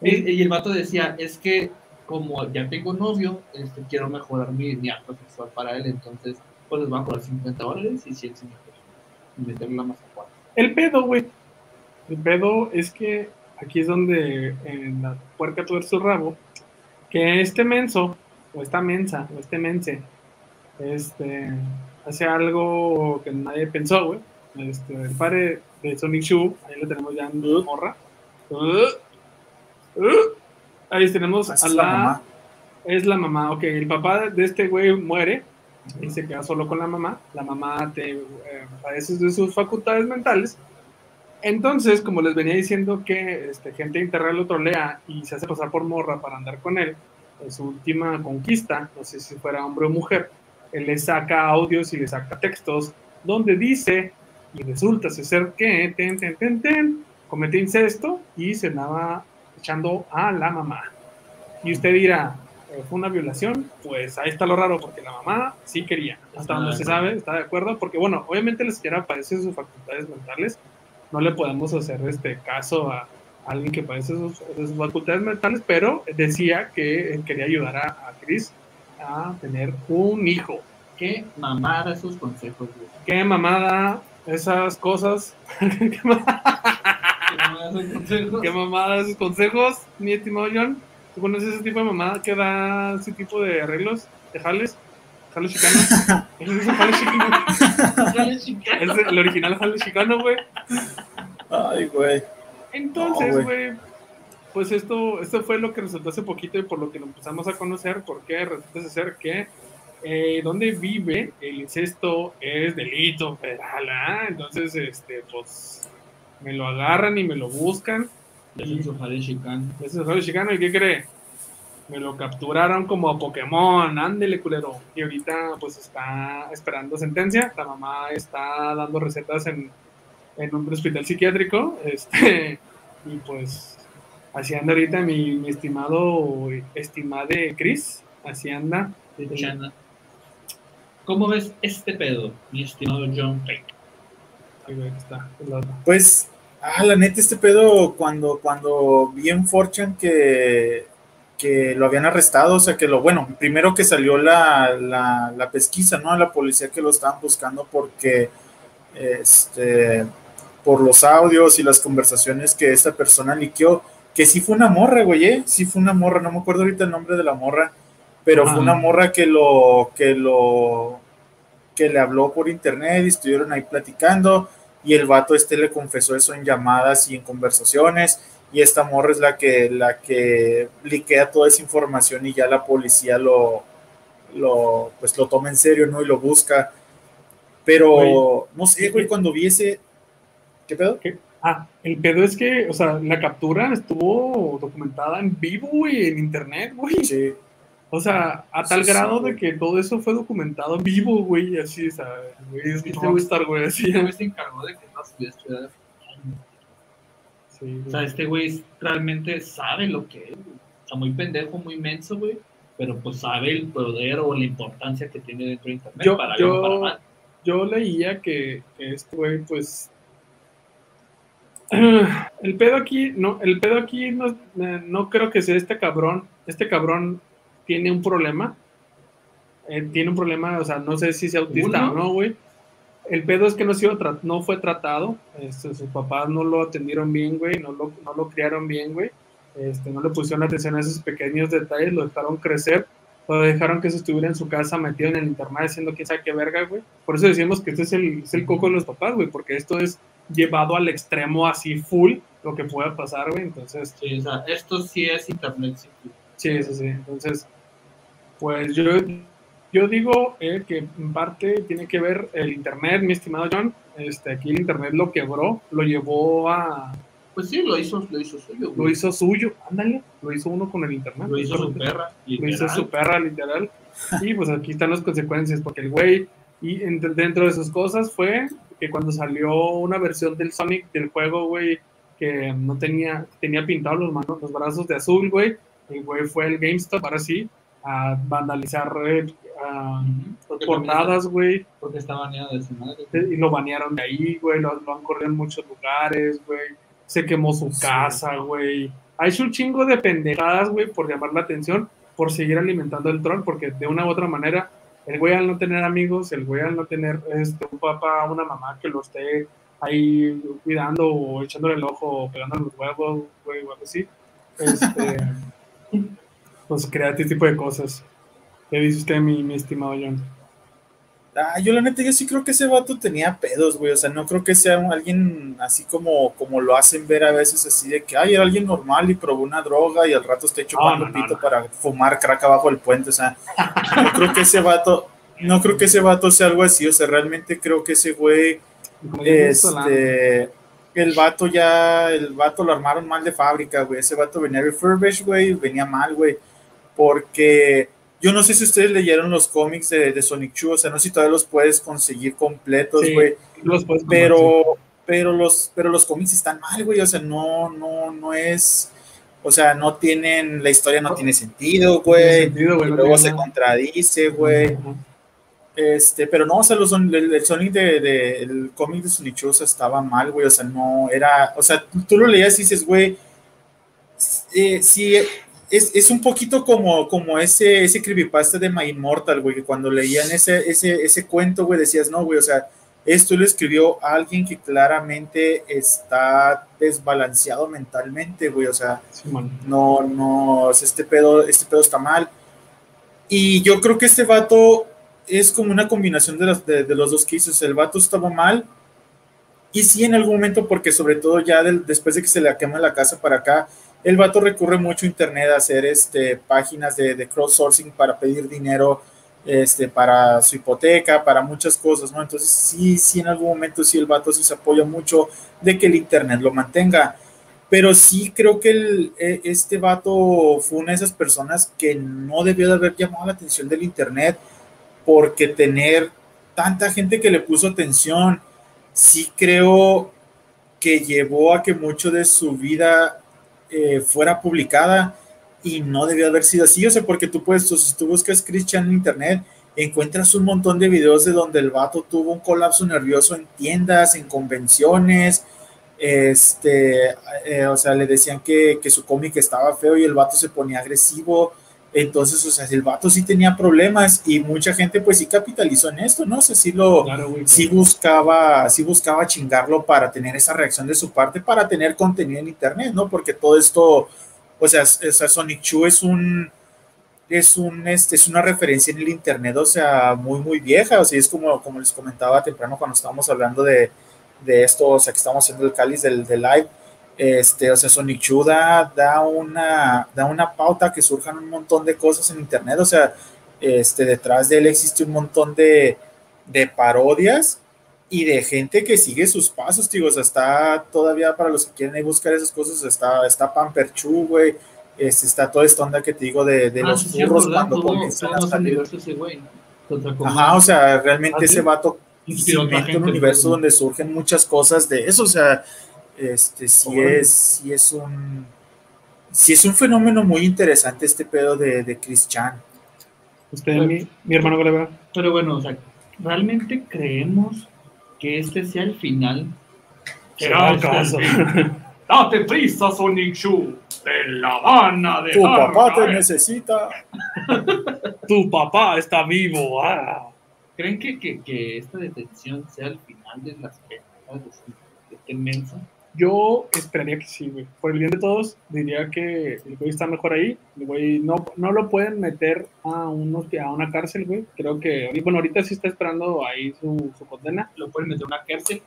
Y, y el vato decía, es que como ya tengo novio, este, quiero mejorar mi, mi acto sexual para él, entonces, pues les van a cobrar 50 dólares y 100 sin y meterle la masa cuatro. El pedo, güey. El pedo es que aquí es donde en la puerca tuerce su rabo, que este menso, o esta mensa, o este mense, este, hace algo que nadie pensó, güey. Este, el padre de Sonic Shoe, ahí lo tenemos ya en morra. Uh, uh. Ahí tenemos a la mamá. es la mamá, ok. El papá de este güey muere y se queda solo con la mamá. La mamá te, eh, padece de sus facultades mentales. Entonces, como les venía diciendo que este, gente de internet lo trolea y se hace pasar por morra para andar con él, en su última conquista, no sé si fuera hombre o mujer, él le saca audios y le saca textos donde dice, y resulta ser que, ten, ten, ten, ten, cometió incesto y se andaba echando a la mamá. Y usted dirá, eh, ¿fue una violación? Pues ahí está lo raro, porque la mamá sí quería. Hasta donde de se sabe, está de acuerdo, porque bueno, obviamente la señora padece sus facultades mentales, no le podemos hacer este caso a alguien que padece sus, de sus facultades mentales, pero decía que quería ayudar a, a Chris a tener un hijo. Qué mamada esos consejos, güey. Qué mamada esas cosas, qué ma- Qué mamada esos consejos. qué mamada esos consejos, mi estimado John. ¿Tú conoces ese tipo de mamada que da ese tipo de arreglos, de jales? Jales chicanos. Ese es el jale chicano. Es el original jale chicano, güey. Ay, güey. Entonces, No, güey, pues esto, esto fue lo que resultó hace poquito y por lo que lo empezamos a conocer, porque resulta ser que eh, donde vive el incesto es delito federal, ¿ah? Entonces, este, pues, me lo agarran y me lo buscan. Es un sofá chicano. Es el chicano, ¿y qué cree? Me lo capturaron como a Pokémon, ándele culero. Y ahorita pues está esperando sentencia. La mamá está dando recetas en, en un hospital psiquiátrico. Este, y pues así anda ahorita mi, mi estimado, estimade Chris. Así anda. Chana. ¿Cómo ves este pedo, mi estimado John Peck? Ahí, está. Pues, ah, la neta, este pedo, cuando, cuando vi en Fortune que, que lo habían arrestado, o sea, que lo, bueno, primero que salió la, la, la pesquisa, ¿no? A la policía que lo estaban buscando porque, este, por los audios y las conversaciones que esta persona liqueó, que sí fue una morra, güey, ¿eh? Sí fue una morra, no me acuerdo ahorita el nombre de la morra, pero fue una morra que lo, que lo, que le habló por internet y estuvieron ahí platicando y el vato este le confesó eso en llamadas y en conversaciones y esta morra es la que la que liquea toda esa información y ya la policía lo lo pues lo toma en serio no y lo busca pero Güey. no sé güey cuando vi ese qué pedo Ah, el pedo es que, o sea, la captura estuvo documentada en vivo, güey, en internet, güey. sí O sea, a tal Sí, sí, grado de que todo eso fue documentado en vivo, güey, así, o sea, güey, es Sí, rockstar, güey, así. Este güey se encargó de que no. Sí, O sea, este güey realmente sabe lo que es, güey. O sea, muy pendejo, muy menso, güey. Pero pues sabe el poder o la importancia que tiene dentro de internet Yo- para yo- para mal. Yo leía que, este güey, pues... El pedo aquí, no, el pedo aquí no, eh, no creo que sea este cabrón. Este cabrón tiene un problema. Eh, tiene un problema, o sea, no sé si sea autista ¿Uno? o no, güey. El pedo es que no, ha sido no fue tratado. Este, sus papás no lo atendieron bien, güey. No lo, no lo criaron bien, güey. Este, no le pusieron atención a esos pequeños detalles. Lo dejaron crecer. Lo dejaron que se estuviera en su casa metido en el internet haciendo quién sabe qué verga, güey. Por eso decimos que este es el, es el coco de los papás, güey. Porque esto es llevado al extremo así full lo que pueda pasar, güey. Entonces, Sí, o sea, esto sí es internet. sí. Sí, sí, sí. Entonces, pues yo, yo digo eh, que en parte tiene que ver el Internet, mi estimado John. Este, aquí el Internet lo quebró, lo llevó a... Pues sí, lo hizo, lo hizo suyo, Lo güey. hizo suyo, ándale, lo hizo uno con el Internet. Lo hizo su perra. Lo hizo literal. su perra, literal. Y pues aquí están las consecuencias, porque el güey, y en- dentro de sus cosas fue que cuando salió una versión del Sonic del juego, güey, que no tenía, tenía pintados los, manos, los brazos de azul, güey. El güey fue el GameStop, ahora sí, a vandalizar eh, a- portadas, güey. Porque está baneado de su madre. Y lo banearon de ahí, güey. Lo, lo han corrido en muchos lugares, güey. Se quemó su Sí. casa, güey. Ha hecho un chingo de pendejadas, güey, por llamar la atención, por seguir alimentando el troll, porque de una u otra manera, el güey al no tener amigos, el güey al no tener este, un papá, una mamá que lo esté ahí cuidando o echándole el ojo o pegándole los huevos, güey, o algo así, este, pues crea este tipo de cosas. ¿Qué dice usted, mi, mi estimado John? Ah, yo la neta, yo sí creo que ese vato tenía pedos, güey. O sea, no creo que sea alguien así como, como lo hacen ver a veces, así de que, ay, era alguien normal y probó una droga y al rato está chupando no, no, pito no. para fumar crack abajo del puente. O sea, no creo que ese vato, no creo que ese vato sea algo así. O sea, realmente creo que ese güey, este, el vato ya, el vato lo armaron mal de fábrica, güey. Ese vato venía refurbished, güey, venía mal, güey. Porque yo no sé si ustedes leyeron los cómics de, de Sonic Chu, o sea, no sé si todavía los puedes conseguir completos, Sí, güey. los puedes. Pero, pero los, pero los cómics están mal, güey. O sea, no, no, no es. O sea, no tienen, la historia no tiene sentido, No tiene güey. sentido, güey, no luego tiene se contradice, güey. Ajá. Este, pero no, o sea, los, el, el Sonic de, de- el cómic de Sonic Chu, o sea, estaba mal, güey. O sea, no era. O sea, tú, lo leías y dices, güey. eh, sí, es, es un poquito como, como ese, ese creepypasta de My Immortal, güey, que cuando leían ese, ese, ese cuento, güey, decías, no, güey, o sea, esto lo escribió alguien que claramente está desbalanceado mentalmente, güey, o sea, Sí, no, no, este pedo, este pedo está mal. Y yo creo que este vato es como una combinación de los, de, de los dos cases. El vato estaba mal. Y sí, en algún momento, porque sobre todo ya del- después de que se le quema la casa para acá, el vato recurre mucho a internet a hacer este, páginas de, crowdsourcing para pedir dinero este, para su hipoteca, para muchas cosas, ¿no? Entonces, sí, sí, en algún momento sí el vato sí se apoya mucho de que el internet lo mantenga pero sí creo que eh, este vato fue una de esas personas que no debió de haber llamado la atención del internet porque tener tanta gente que le puso atención, sí creo que llevó a que mucho de su vida eh, fuera publicada y no debió haber sido así, o sea, porque tú puedes, si tú buscas Christian en internet, encuentras un montón de videos de donde el vato tuvo un colapso nervioso en tiendas, en convenciones, este, eh, o sea, le decían que, que su cómic estaba feo y el vato se ponía agresivo. Entonces, o sea, el vato sí tenía problemas y mucha gente pues sí capitalizó en esto, ¿no? O sea, sí lo, Claro, güey. sí buscaba, sí buscaba chingarlo para tener esa reacción de su parte, para tener contenido en internet, ¿no? Porque todo esto, o sea, es- o sea, Sonic Chu es un, es un, este, es una referencia en el internet, o sea, muy, muy vieja, o sea, es como, como les comentaba temprano cuando estábamos hablando de, de esto, o sea, que estamos haciendo el cáliz del, del live, este, o sea, Sonic Chu da, una, da una pauta que surjan un montón de cosas en internet, o sea, este, detrás de él existe un montón de, de parodias y de gente que sigue sus pasos, tío, o sea, está todavía para los que quieren ahí buscar esas cosas, está, está Pamper Chu, güey, este, está toda esta onda que te digo de, de Ah, los sí, furros ¿verdad? cuando comienzan a salir. Ajá, o sea, realmente ¿Ah, sí? ese vato Inspiró un universo donde surgen muchas cosas de eso, o sea, este sí es, sí es un sí es un fenómeno muy interesante este pedo de, de Chris Chan. Usted, mi, mi hermano Galera. Pero bueno, o sea, ¿realmente creemos que este sea el final? ¿Será acaso? Date prisa, Sonic Chu. Te la van a dejar. Tu papá te necesita. Tu papá está vivo. ah. ¿Creen que, que, que esta detención sea el final de las películas de este- de este mensa? Yo esperaría que sí, güey. Por el bien de todos, diría que el güey está mejor ahí. El güey no, no lo pueden meter a, unos, a una cárcel, güey. Creo que, bueno, ahorita sí está esperando ahí su, su condena. Lo pueden meter en una cárcel.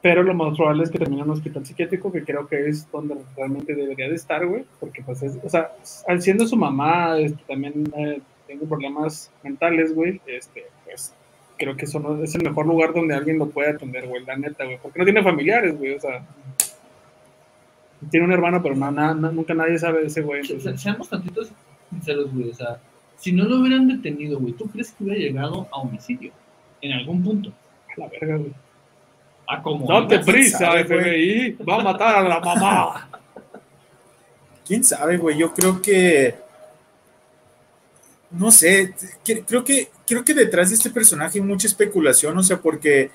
Pero lo más probable es que termine en un hospital psiquiátrico, que creo que es donde realmente debería de estar, güey. Porque, pues, es, o sea, al siendo su mamá, este, también eh, tengo problemas mentales, güey. Este, pues, creo que eso no- es el mejor lugar donde alguien lo puede atender, güey, la neta, güey. Porque no tiene familiares, güey, o sea. Tiene un hermano, pero no, na- na- nunca nadie sabe de ese güey. Se- entonces- se- seamos tantitos sinceros, güey. O sea, si no lo hubieran detenido, güey, ¿tú crees que hubiera llegado a homicidio? En algún punto. A la verga, güey. A como Date prisa, sabe, güey? FBI. Va a matar a la mamá. quién sabe, güey. Yo creo que. No sé, creo que, creo que detrás de este personaje hay mucha especulación, o sea, porque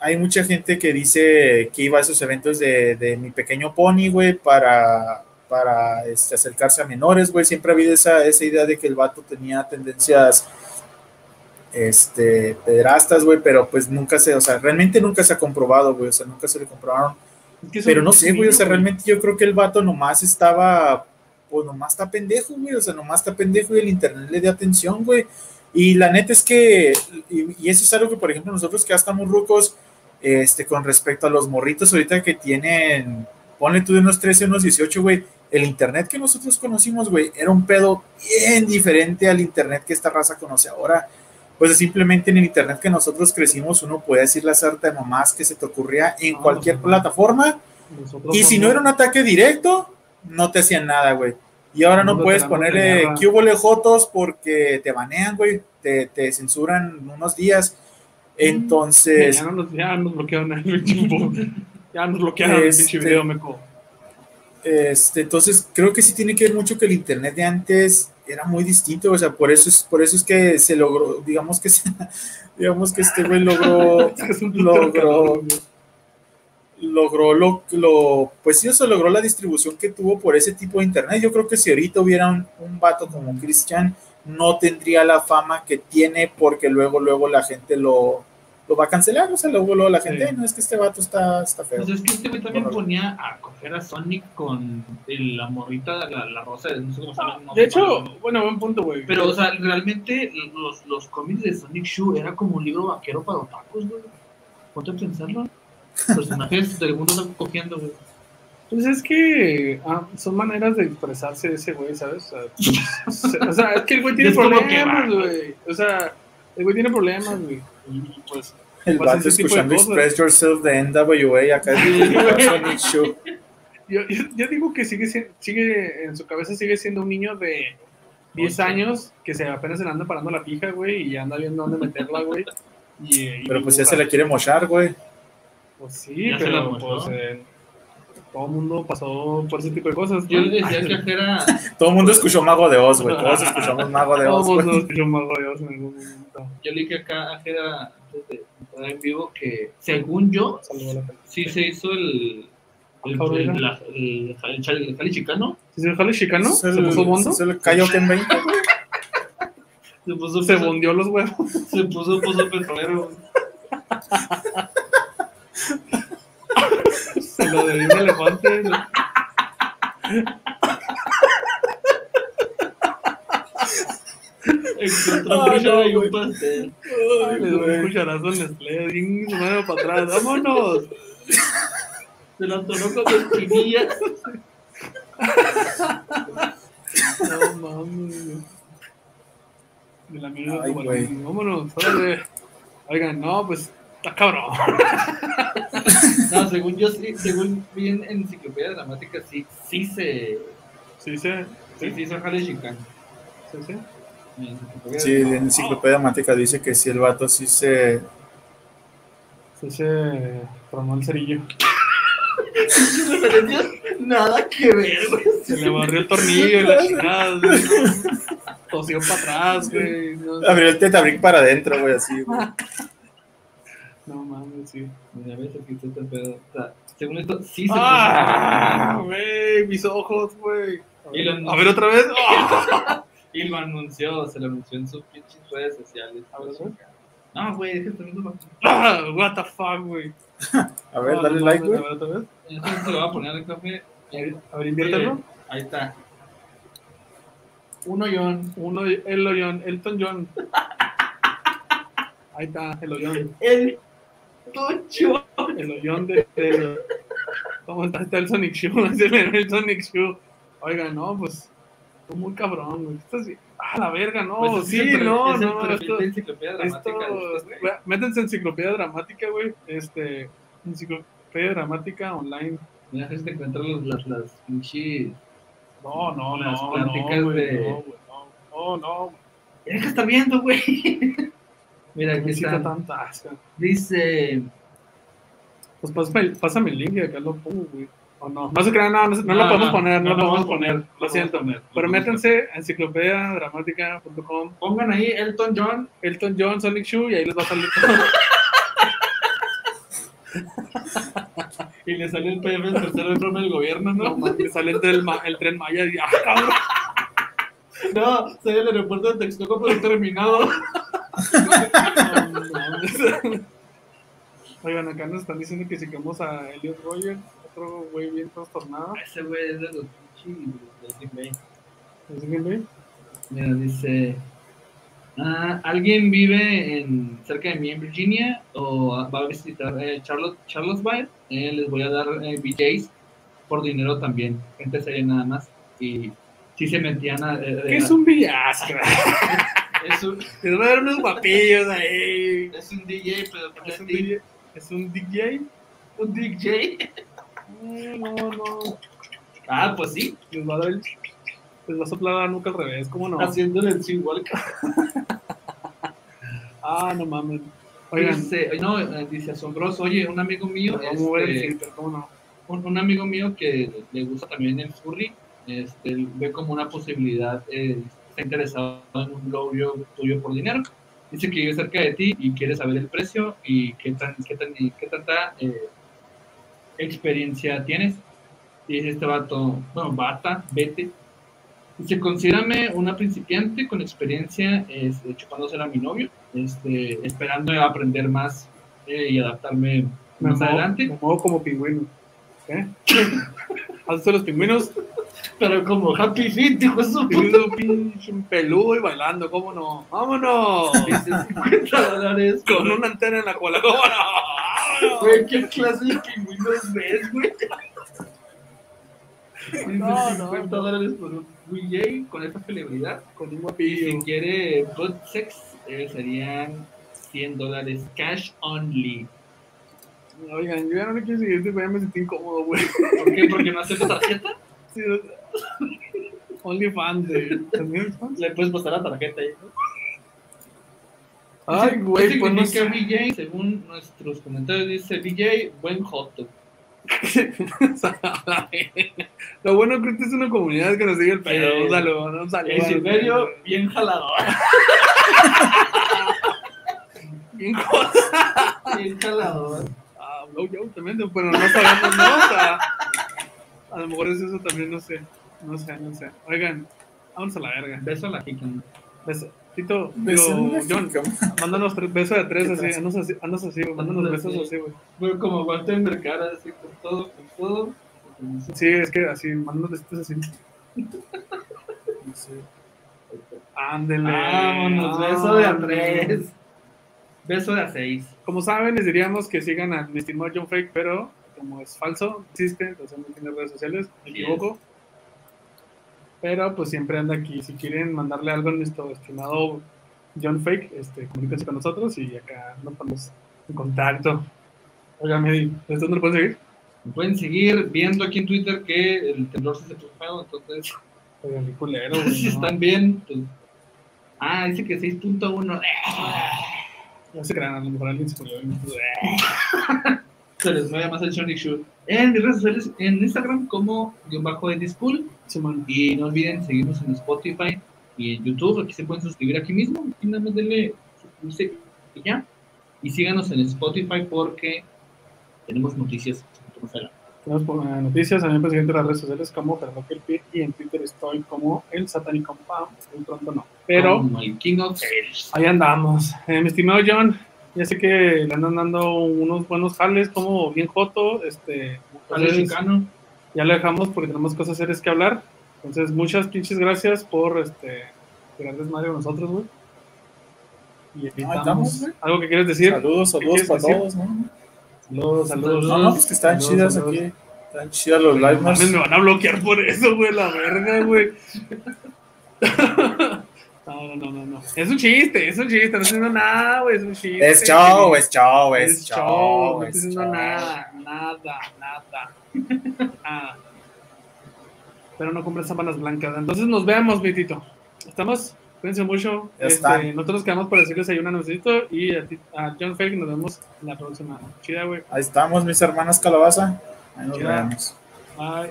hay mucha gente que dice que iba a esos eventos de, de mi pequeño pony, güey, para, para este, acercarse a menores, güey. Siempre ha habido esa, esa idea de que el vato tenía tendencias este, pederastas, güey, pero pues nunca se, o sea, realmente nunca se ha comprobado, güey, o sea, nunca se le comprobaron Es que es pero no sé, güey, o sea, realmente yo creo que el vato nomás estaba, pues nomás está pendejo, güey, o sea, nomás está pendejo y el internet le dio atención, güey. Y la neta es que, y, y eso es algo que, por ejemplo, nosotros que ya estamos rucos, este, con respecto a los morritos ahorita que tienen, ponle tú de unos 13, unos 18, güey, el internet que nosotros conocimos, güey, era un pedo bien diferente al internet que esta raza conoce ahora. Pues simplemente en el internet que nosotros crecimos, uno puede decir la sarta de mamás que se te ocurría en Ah, cualquier plataforma. Nosotros Y si no era un ataque directo, no te hacían nada, güey. Y ahora no puedes ponerle hubo lejotos porque te banean, güey. Te, te censuran unos días. Entonces, Ya, no nos, ya nos bloquearon el pinche Ya nos bloquearon el Este- pinche video, meco. este, entonces creo que sí tiene que ver mucho que el internet de antes era muy distinto. O sea, por eso es, por eso es que se logró, digamos que se- digamos que este güey logró, logró. Logró lo, lo, pues sí, eso logró la distribución que tuvo por ese tipo de internet. Yo creo que si ahorita hubiera un, un vato como Christian, no tendría la fama que tiene porque luego, luego la gente lo, lo va a cancelar. O sea, luego, luego la gente, Sí. "Ay, no, es que este vato está, está feo. Pues es que este güey también ponía a coger a Sonic con el- la morrita, la, la rosa, no sé cómo se llama. no De sé hecho, bueno, buen punto, güey. pero, o sea, realmente los, los cómics de Sonic Shoe era como un libro vaquero para otakus, güey. Ponte a pensarlo. Personajes del mundo están cogiendo, güey. Pues es que ah, son maneras de expresarse de ese güey, ¿sabes? O sea, se- o sea, es que el güey tiene Es problemas, güey. O sea, el güey tiene problemas, güey. Y pues, El vato escuchando. Express Yourself de NWA acá Sonic Show. yo, yo, yo digo que sigue, si- sigue, en su cabeza sigue siendo un niño de 10 Ocho. años que se apenas se le anda parando la pija, güey, y anda viendo dónde meterla, güey. Y, y Pero pues ya se la quiere mochar, güey. Pues sí, Ya se pero pues eh, todo el mundo pasó por ese tipo de cosas. Yo ¿no? le decía que era. Todo el mundo escuchó Mago de Oz, güey. Todos escuchamos Mago de Oz, Todos nos escuchó más rodeados en algún momento. Yo leí que acá era antes de entrar en vivo que, según yo, a sí se hizo el. El, Cabrón. el, la- el, el, jali chicano. ¿Sí ¿Se dejó el chicano? Es ¿Se puso bondo? es el Coyote en 20, güey. Se puso, Se puso- bondió los huevos. se puso, puso petrolero. Lo dio un elefante. Encontró Ah, un no, y un pastel. Ay, Le dio un cucharazo en Nestlé. Se mueve para atrás. ¡Vámonos! Se lo atoró con espinilla. No mames. De la mierda. Ay, Vámonos, órale. Oigan, no, pues está cabrón. No, según yo, sí, según vi en enciclopedia dramática, sí, sí se. Sí, sí. Sí, se hizo jale chicano. Sí, sí. Sí, en Enciclopedia Mática dice que si el vato sí se. Sí, se tronó el cerillo. nada que ver, güey. Se le barrió el tornillo y la chingada. güey. Tosió para atrás, güey. No, Abrió el tetabric para adentro, güey, así, güey. no mames, sí. Mira, ves aquí está el pedo. O sea, según esto, sí se ¡Ah! Güey, mis ojos, güey. Lo- A ver otra vez. ¡Ah! Y lo anunció, se lo anunció en sus pinches redes sociales. A ver, ¿no? No, güey, deja de viendo ¡Ah! What the fuck, güey. A ver, Ah, dale no like, güey. A ver otra vez. Eso se lo voy a poner al café. A ver, inviértelo. Eh, Ahí está. Uno John. Uno, el hoyón, Elton John. Ahí está, el hoyón. El Tocho. El hoyón de. ¿Cómo está? Está el Sonic Shoe. El, Sonic Shoe. Oigan, no, pues. Tú muy cabrón, güey. Estás bien. Ah, la verga, no. Pues sí, el no, no. Esto, enciclopedia esto, dramática güey. métanse enciclopedia dramática, güey. Este. Enciclopedia dramática online. Mira, si te encuentras los- las, las pinches. No, no, Las no, pláticas no, güey, de- no, güey, no, no, no, que está viendo, güey. Mira, aquí está. tanta asca. Dice. Pues pásame, pásame el link y acá lo pongo, güey. O no. No se crean, no, no, no No, lo podemos no, poner, no, no lo podemos poner. Lo siento. poner, Pero métanse a enciclopediadramática.com, Pongan ahí Elton John. Elton John, Sonic Shoe y ahí les va a salir todo. Y le salió el PDF del tercer informe del gobierno, No, que sale el, tren Ma- el tren Maya y ¡ah, cabrón! No, salió el aeropuerto de Texcoco, pero terminado. Oigan, acá nos están diciendo que sigamos a Elliot Rogers, otro güey bien trastornado. Ese güey es de los pinches de Green Bay. ¿Es quién, güey? Mira, dice. ah, ¿Alguien vive en cerca de mí en Virginia o va a visitar eh, Charlotte, Charlottesville? Eh, les voy a dar eh, BJs por dinero también. Gente seria nada más. Y si se metían a. eh, ¿Qué es un billasco? es un, Les voy a dar unos guapillos ahí. es un DJ, pero ¿Es un DJ? ¿Es un DJ? un DJ. No, no. Ah, pues sí, Les va a dar el... Les va a soplar la nuca al revés, ¿cómo no? haciéndole el igual. Ah, no mames. Oigan, Dice, no, eh, dice asombroso. Oye, un amigo mío, el este, ¿cómo no? un, un amigo mío que le gusta también el furry, este, ve como una posibilidad, eh, está interesado en un novio tuyo por dinero. Dice que vive cerca de ti y quiere saber el precio y qué, tan, qué, tan, qué tanta eh, experiencia tienes. Y dice este vato, bueno, bata, vete. Dice, considérame una principiante con experiencia este, chupándose a mi novio, este, esperando aprender más eh, y adaptarme Me más muevo, adelante. me muevo como pingüino. ¿Eh? ¿Has visto los pingüinos? Pero como Happy Feet, dijo eso. Pinche peludo y bailando, ¿cómo no? ¡Vámonos! Dice 50 dólares. Con una antena en la cola, ¿cómo no? ¡Vámonos! Güey, ¿qué clase de pingüinos ves, güey? No, no, 50 no. dólares por un DJ con esta celebridad. Con un Y si guapillo. quiere good sex, eh, serían 100 dólares cash only. Oigan, yo ya no le quiero seguir, ya me sentí incómodo, güey. ¿Por qué? Porque no acepta tarjeta. Sí, OnlyFans, ¿También? Le puedes pasar la tarjeta ahí. Ay, güey, ¿Qué pues no sé. VJ? Según nuestros comentarios, dice VJ, buen hot dog. Lo bueno creo que es una comunidad que nos sigue el pedo. Un saludo, un saludo. El Silverio, bien jalador. Bien jalador. Ah, blowjob también, pero no sabemos, ¿no? O sea, a lo mejor es eso también, no sé. No sé, no sé. Oigan, vamos a la verga. Beso a la jica. Beso. Tito, digo, John, mándanos tres besos de tres, ¿Qué así, andas así, andas así, güey, mándanos besos así. güey. Fue como Walter Mercado, así con todo, con todo. Sí, es que así, mándanos besitos así. Ándele. Vámonos, beso de a tres. Beso de a seis. Como saben, les diríamos que sigan a mi estimado John Fake, pero como es falso, existe, entonces no tiene redes sociales, me equivoco. Pero pues siempre anda aquí. Si quieren mandarle algo a nuestro estimado John Fake, este, comuníquense con nosotros y acá nos ponemos en contacto. Oiga, Medi, ¿desde dónde lo pueden seguir? Me pueden seguir viendo aquí en Twitter que el temblor se feo, entonces Oigan, culero, güey, si no. están bien, pues. Ah, dice que 6.1. No se crean, a lo mejor alguien se murió. y Se les mueve más el Sonic Shoot. En mis redes sociales, en Instagram como guion bajo de Discool. Simón. Y no olviden seguirnos en Spotify y en YouTube. Aquí se pueden suscribir aquí mismo. Aquí nada más denle suscribirse y ya. Y síganos en Spotify porque tenemos noticias. Tenemos noticias, pueden seguir en las redes sociales como Pit y en Twitter estoy como el Pam. Muy pronto no. Pero Sales. ahí andamos. Eh, mi estimado John, ya sé que le andan dando unos buenos jales, como bien joto. Este, ya lo dejamos porque tenemos cosas serias que hablar. Entonces, muchas pinches gracias por este, tirar desmadre con nosotros, güey. Y evitamos. güey. ¿Algo que quieres decir? Saludos, ¿Qué saludos para decir? todos, ¿no? Saludos, saludos. No, no, pues que están Saludos, chidas saludos. aquí. Están chidas los live Mames, me van a bloquear por eso, güey, la verga, güey. No, no, no, no. Es un chiste, es un chiste, no estoy haciendo nada, güey, es un chiste. Es show, es show, Es es show, show. no es estoy haciendo show. nada, nada, nada. Pero no compres sábanas blancas. Entonces nos vemos, mi Tito. ¿Estamos? Cuídense mucho. Este, nosotros nos quedamos por decirles ahí un anuncito y a, ti- a John Fake nos vemos la próxima. Chida, güey. Ahí estamos, mis hermanas calabaza. Ahí nos vemos. Bye.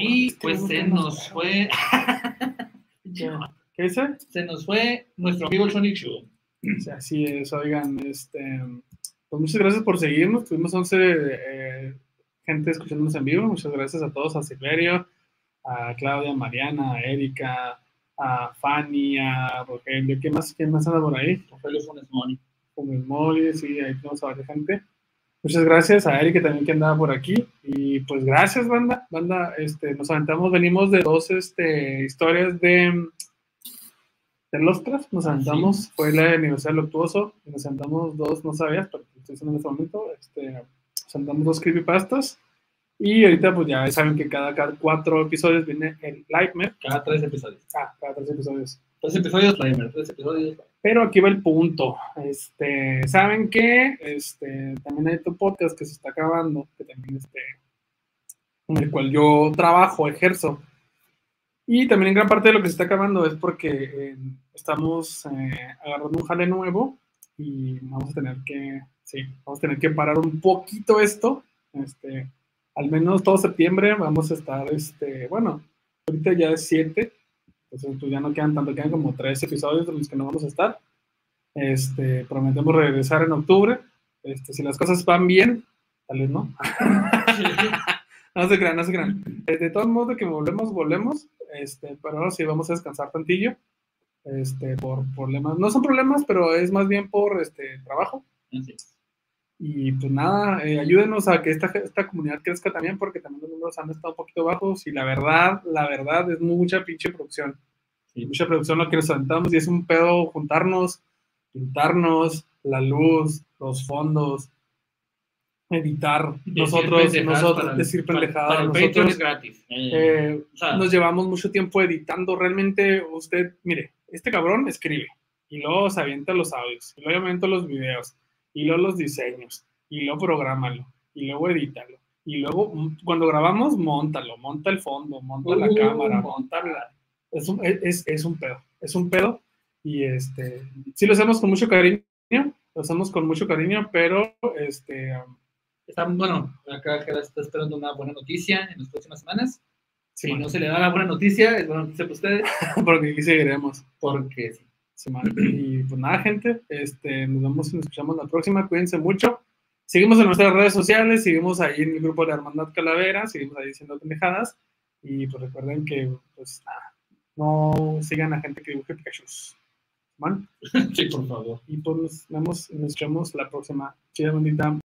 Y pues se nos fue. ¿Qué dice? se nos fue nuestro amigo el Sonic Show. Sí, así es, oigan, este, pues muchas gracias por seguirnos. Tuvimos 11 eh, gente escuchándonos en vivo. Muchas gracias a todos, a Silverio, a Claudia, a Mariana, a Erika, a Fanny, a Rogelio. ¿Qué más, ¿Quién más anda por ahí? Rogelio Funes Mori. El Molly, sí, ahí tenemos a varias gente. Muchas gracias a Erika también que andaba por aquí. Y pues gracias, banda. Banda, este, nos aventamos, venimos de dos este, historias de, de Lovecraft. Nos aventamos, fue la aniversario luctuoso. Nos aventamos dos, no sabías, pero estoy en este momento. Este, nos aventamos dos creepypastas. Y ahorita, pues ya saben que cada, cada cuatro episodios viene el Nightmare. Cada tres episodios. Ah, cada tres episodios. Tres episodios, Primer. Tres episodios. Pero aquí va el punto. Este, ¿saben qué? Este, también hay otro podcast que se está acabando, que también este, en el cual yo trabajo, ejerzo. Y también en gran parte de lo que se está acabando es porque eh, estamos eh, agarrando un jale nuevo y vamos a tener que, sí, vamos a tener que parar un poquito esto. Este, al menos todo septiembre vamos a estar, este, bueno, ahorita ya es 7, entonces pues ya no quedan tanto, quedan como tres episodios de los que no vamos a estar. Este, prometemos regresar en octubre. Este, si las cosas van bien, tal vez no. no se crean, no se crean. Eh, De todos modos, de que volvemos, volvemos. Este, pero ahora sí vamos a descansar tantillo. Este, por problemas. No son problemas, pero es más bien por este trabajo. Y pues nada, eh, ayúdenos a que esta, esta comunidad crezca también, porque también los números han estado un poquito bajos. Y la verdad, la verdad es mucha pinche producción. Sí. Mucha producción lo que nos aventamos y es un pedo juntarnos, pintarnos, la luz, los fondos, editar, nosotros, nosotros, decir pendejadas, nosotros, Patreon es gratis. Eh, eh, o sea, nos llevamos mucho tiempo editando. Realmente, usted, mire, este cabrón escribe y luego se avienta los audios, y luego avienta los videos, y luego los diseños, y luego prográmalo, y luego edítalo. Y luego, mm, cuando grabamos, montalo, monta el fondo, monta la cámara, monta la... Es un, es, es un pedo, es un pedo. Y este, sí lo hacemos con mucho cariño, lo hacemos con mucho cariño, pero este, um, está, bueno, acá Gerard está esperando una buena noticia en las próximas semanas. sí, Si no se le da la buena noticia, es buena noticia para ustedes. porque aquí seguiremos. Porque sí. Y pues nada, gente, este, nos vemos y nos escuchamos la próxima. Cuídense mucho. Seguimos en nuestras redes sociales, seguimos ahí en el grupo de Hermandad Calavera, seguimos ahí diciendo pendejadas. Y pues recuerden que, pues nada, no sigan a gente que dibuje Pikachu. ¿Man? sí, por favor. Y pues nos vemos y nos escuchamos la próxima. Chida, bandita.